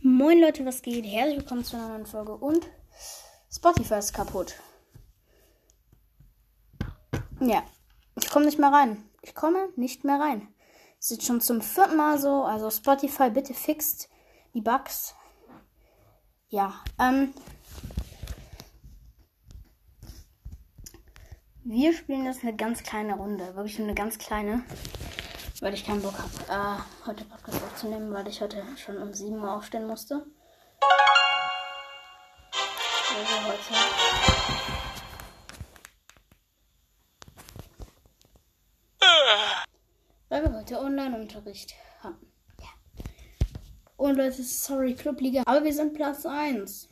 Moin Leute, was geht? Herzlich willkommen zu einer neuen Folge und Spotify ist kaputt. Ja, ich komme nicht mehr rein. Ich komme nicht mehr rein. Es ist schon zum vierten Mal so, also Spotify bitte fixt die Bugs. Ja, ähm. Wir spielen jetzt eine ganz kleine Runde. Wirklich nur eine ganz kleine. Weil ich keinen Bock habe, äh, heute Podcast aufzunehmen, weil ich heute schon um 7 Uhr aufstehen musste. Weil wir heute. Weil wir heute Online-Unterricht haben. Ja. Und Leute, sorry, Clubliga. Aber wir sind Platz 1.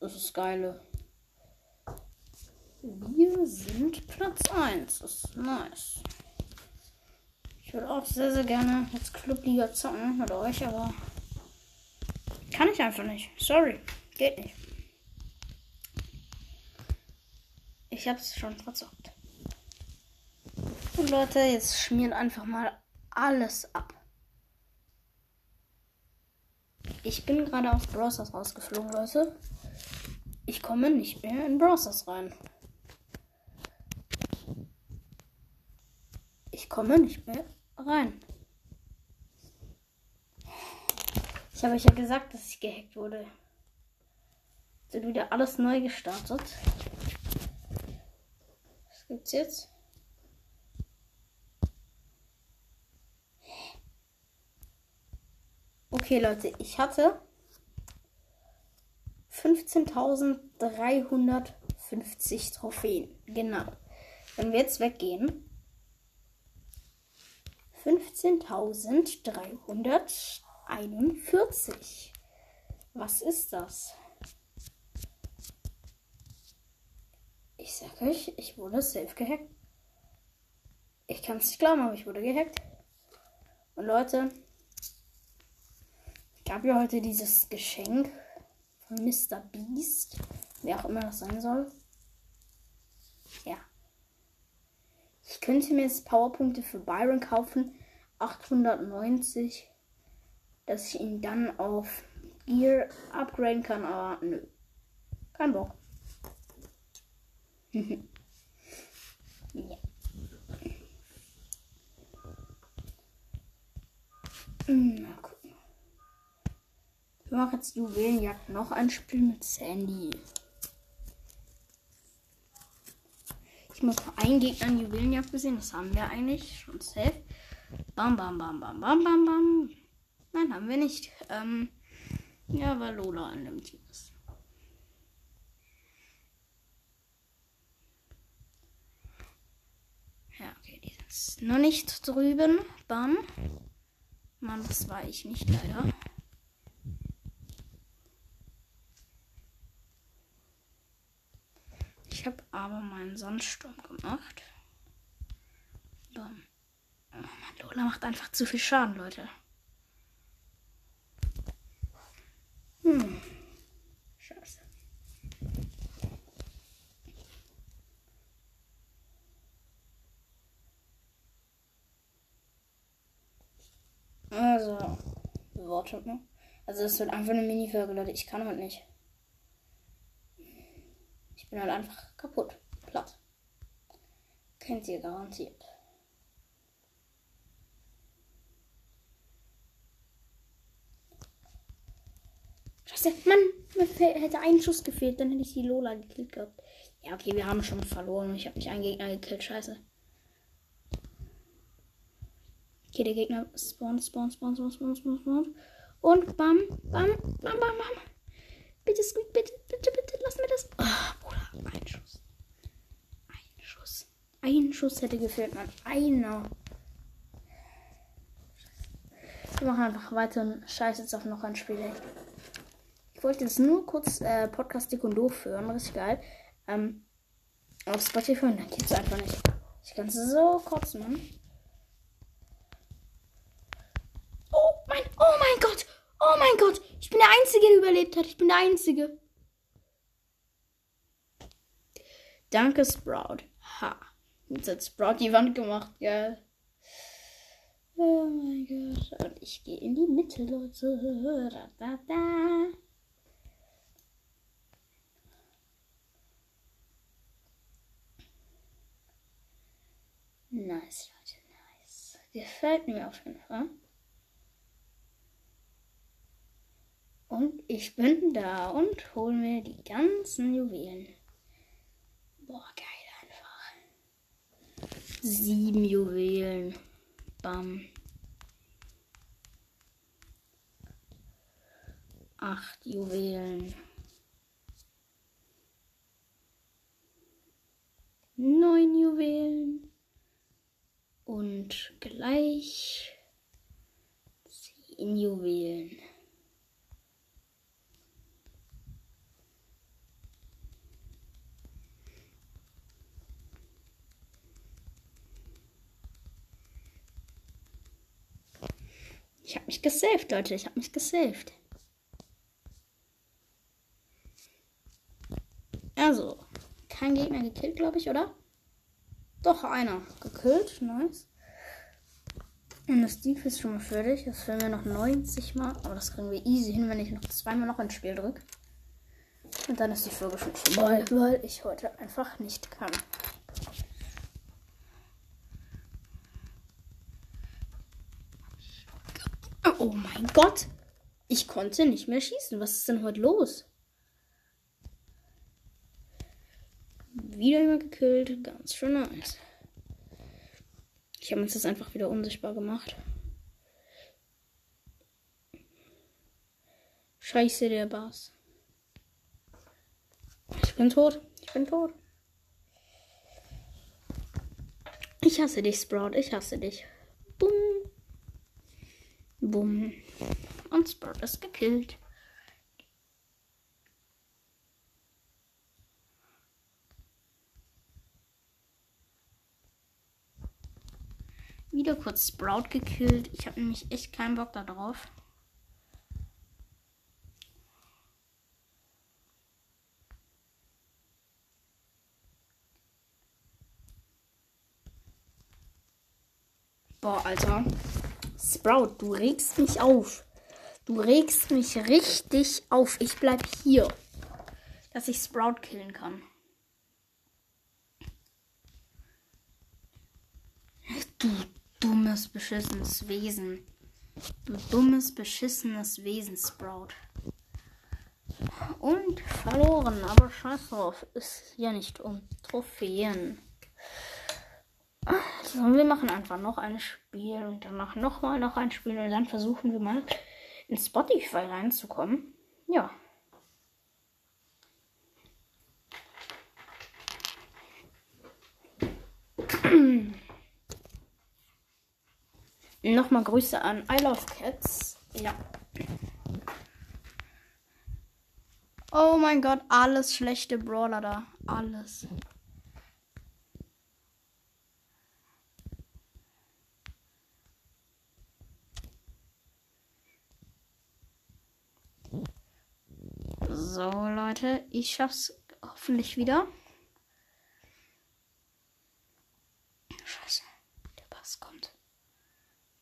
Das ist geile. Wir sind Platz 1. Das ist nice. Würde auch sehr, sehr gerne jetzt Clubliga zocken mit euch, aber kann ich einfach nicht. Sorry, geht nicht. Ich hab's schon verzockt. Und Leute, jetzt schmiert einfach mal alles ab. Ich bin gerade aus Browsers rausgeflogen, Leute. Ich komme nicht mehr in Browsers rein. Ich komme nicht mehr rein. Ich habe euch ja gesagt, dass ich gehackt wurde. Jetzt wird wieder alles neu gestartet. Was gibt's jetzt? Okay, Leute, ich hatte 15.350 Trophäen. Genau. Wenn wir jetzt weggehen, 15.341. Was ist das? Ich sag euch, ich wurde safe gehackt. Ich kann es nicht glauben, aber ich wurde gehackt. Und Leute, ich habe ja heute dieses Geschenk von Mr. Beast. Wer auch immer das sein soll. Ja. Ich könnte mir jetzt Powerpunkte für Byron kaufen. 890. Dass ich ihn dann auf Gear upgraden kann, aber nö. Kein Bock. ja. Mal gucken. Ich mache jetzt Juwelenjagd noch ein Spiel mit Sandy. Muss noch einen Gegner in Juwelenjagd gesehen. Das haben wir eigentlich schon safe. Bam, bam, bam, bam, bam, bam, bam. Nein, haben wir nicht. Ähm, ja, weil Lola in dem Team ist. Ja, okay, die ist noch nicht drüben. Bam. Mann, das war ich nicht leider. Ich habe aber meinen Sandsturm gemacht. Bam. Lola macht einfach zu viel Schaden, Leute. Hm. Scheiße. Also, wartet mal. Also, es wird einfach eine Mini-Folge, Leute. Ich kann halt nicht. Ich bin halt einfach kaputt. Platt. Kennt ihr garantiert. Scheiße, Mann, mir hätte ein Schuss gefehlt, dann hätte ich die Lola gekillt gehabt. Ja, okay, wir haben schon verloren. Ich habe nicht einen Gegner gekillt, scheiße. Okay, der Gegner spawnt, spawnt, spawnt, spawnt, spawnt, spawnt, spawnt. Und bam, bam, bam, bam, bam. Bitte, Squeak, bitte, bitte, bitte, lass mir das. Oh, Bruder, ein Schuss. Ein Schuss. Ein Schuss hätte gefehlt, Mann. Einer. Wir machen einfach weiter und scheiße jetzt auf noch ein Spiel. Ich wollte jetzt nur kurz äh, Podcast Dick und Doof hören. Richtig geil. Ähm, auf Spotify dann geht's einfach nicht. Ich kann so kotzen, Mann. Oh mein, oh mein Gott. Oh mein Gott. Ich bin der Einzige, der überlebt hat. Ich bin der Einzige. Danke, Sprout. Ha. Jetzt hat Sprout die Wand gemacht, gell. Oh mein Gott. Und ich gehe in die Mitte, Leute. Da, da, da. Nice, Leute, nice. Gefällt mir auf jeden Fall. Und ich bin da und hole mir die ganzen Juwelen. Boah, geil. Sieben Juwelen. Bam. Acht Juwelen. Neun Juwelen. Und gleich zehn Juwelen. Ich habe mich gesaved, Leute. Ich habe mich gesaved. Also, kein Gegner gekillt, glaube ich, oder? Doch, einer gekillt. Nice. Und das Steve ist schon mal fertig. Das fehlen wir noch 90 Mal. Aber das kriegen wir easy hin, wenn ich noch zweimal noch ins Spiel drücke. Und dann ist die Folge schon vorbei, weil ich heute einfach nicht kann. Oh mein Gott. Ich konnte nicht mehr schießen. Was ist denn heute los? Wieder jemand gekillt. Ganz schön nice. Ich habe uns das einfach wieder unsichtbar gemacht. Scheiße, der Bass. Ich bin tot. Ich bin tot. Ich hasse dich, Sprout. Ich hasse dich. Bumm. Bumm. Und Sprout ist gekillt. Wieder kurz Sprout gekillt. Ich habe nämlich echt keinen Bock darauf. Boah, Alter. Sprout, du regst mich auf. Du regst mich richtig auf. Ich bleib hier. Dass ich Sprout killen kann. Du dummes, beschissenes Wesen. Du dummes, beschissenes Wesen, Sprout. Und verloren, aber scheiß drauf. Ist ja nicht um Trophäen. So, wir machen einfach noch ein Spiel und danach nochmal noch ein Spiel und dann versuchen wir mal in Spotify reinzukommen. Ja. Nochmal Grüße an I Love Cats. Ja. Oh mein Gott, alles schlechte Brawler da. Alles. So, Leute, ich schaff's hoffentlich wieder. Scheiße, der Bass kommt.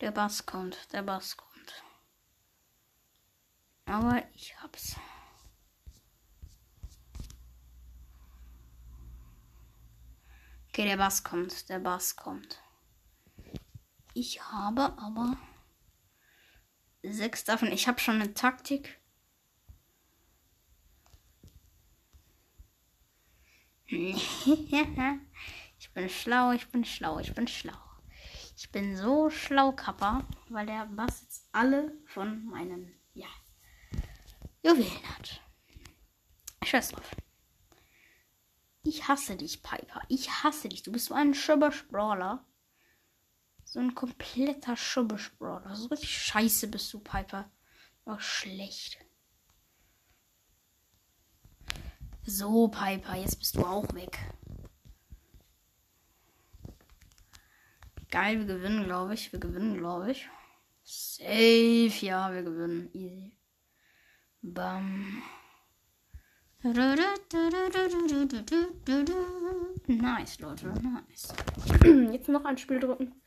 Der Bass kommt, der Bass kommt. Aber ich hab's. Okay, der Bass kommt, der Bass kommt. Ich habe aber sechs davon. Ich habe schon eine Taktik. ich bin schlau, ich bin schlau, ich bin schlau. Ich bin so schlau, Kappa, weil der Bass jetzt alle von meinen, ja, Juwelen hat. Drauf. Ich hasse dich, Piper. Ich hasse dich. Du bist so ein Schubber-Brawler. So ein kompletter Schubber-Brawler. So richtig scheiße bist du, Piper. Auch schlecht. So, Piper, jetzt bist du auch weg. Geil, wir gewinnen, glaube ich. Wir gewinnen, glaube ich. Safe, ja, wir gewinnen. Easy. Bam. Nice, Leute, nice. Jetzt noch ein Spiel drücken.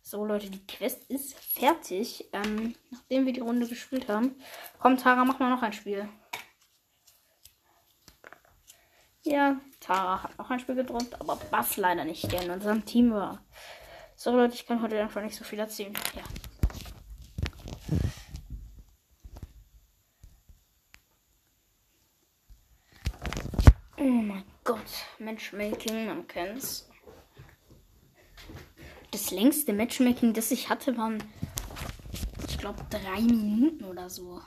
So, Leute, die Quest ist fertig. Ähm, nachdem wir die Runde gespielt haben. Komm, Tara, mach mal noch ein Spiel. Ja, Tara hat noch ein Spiel gedrückt, aber Buff leider nicht, der in unserem Team war. So, Leute, ich kann heute einfach nicht so viel erzählen. Ja. Oh mein Gott, Matchmaking, man kennt's. Das längste Matchmaking, das ich hatte, waren, ich glaube, drei Minuten oder so.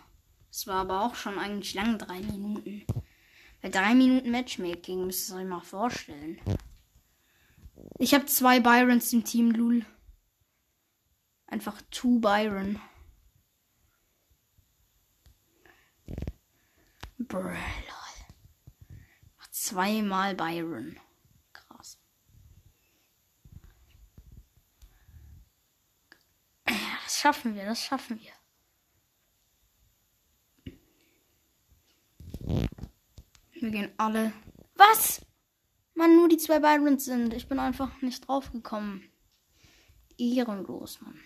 Es war aber auch schon eigentlich lang, drei Minuten. Bei drei Minuten Matchmaking müsst ihr euch mal vorstellen. Ich habe zwei Byrons im Team, Lul. Einfach two Byron. Brr, Zweimal Byron. Krass. Das schaffen wir, das schaffen wir. Wir gehen alle. Was? Mann, nur die zwei Byrons sind. Ich bin einfach nicht drauf gekommen. Ehrenlos, Mann.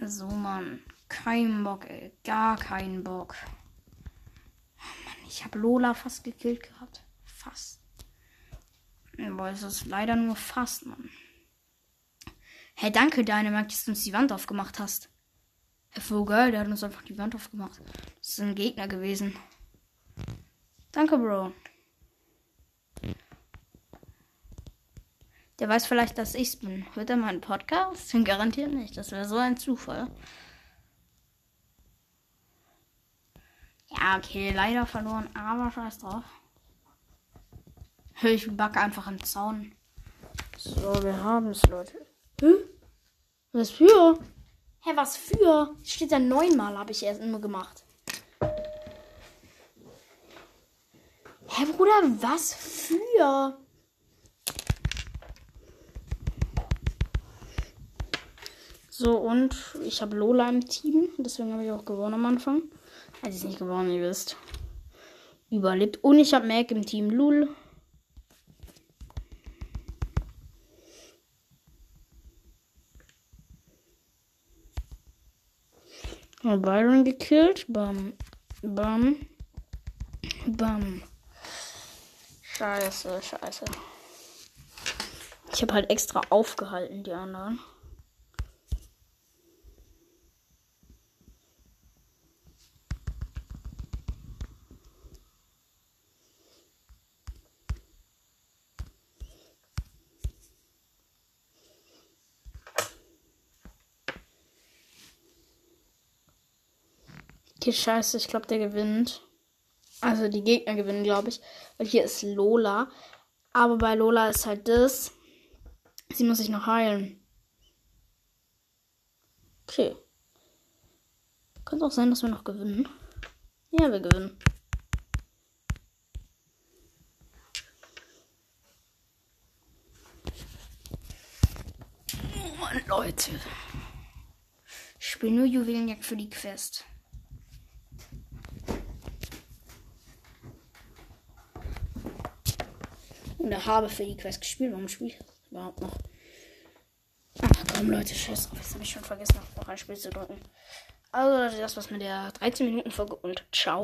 So, Mann. Kein Bock, ey. Gar keinen Bock. Mann, ich habe Lola fast gekillt gehabt. Fast. Aber es ist leider nur fast, Mann. Hey, danke, Dynamite, dass du uns die Wand aufgemacht hast. Voll geil, der hat uns einfach die Wand aufgemacht. Das ist ein Gegner gewesen. Danke, Bro. Der weiß vielleicht, dass ich's bin. Hört er meinen Podcast? Garantiert nicht. Das wäre so ein Zufall. Ja, okay, leider verloren, aber scheiß drauf. Ich backe einfach im Zaun. So, wir haben es, Leute. Hä? Was Hä, was für? Steht da neunmal, habe ich erst nur gemacht. Hä, Bruder, was für? So, und ich habe Lola im Team. Deswegen habe ich auch gewonnen am Anfang. Also ist nicht gewonnen, ihr wisst. Überlebt. Und ich habe Mac im Team. Lul. Byron gekillt. Bam. Bam. Bam. Scheiße, scheiße. Ich habe halt extra aufgehalten, die anderen. Okay, scheiße, ich glaube, der gewinnt. Also die Gegner gewinnen, glaube ich. Weil hier ist Lola. Aber bei Lola ist halt das. Sie muss sich noch heilen. Okay. Könnte auch sein, dass wir noch gewinnen. Ja, wir gewinnen. Oh, Leute. Ich spiele nur Juwelenjagd für die Quest. Und habe für die Quest gespielt. Warum spiele ich das überhaupt noch? Ach komm, Leute, scheiß drauf. Jetzt habe ich schon vergessen, noch ein Spiel zu drücken. Also, das war's mit der 13 Minuten Folge und ciao.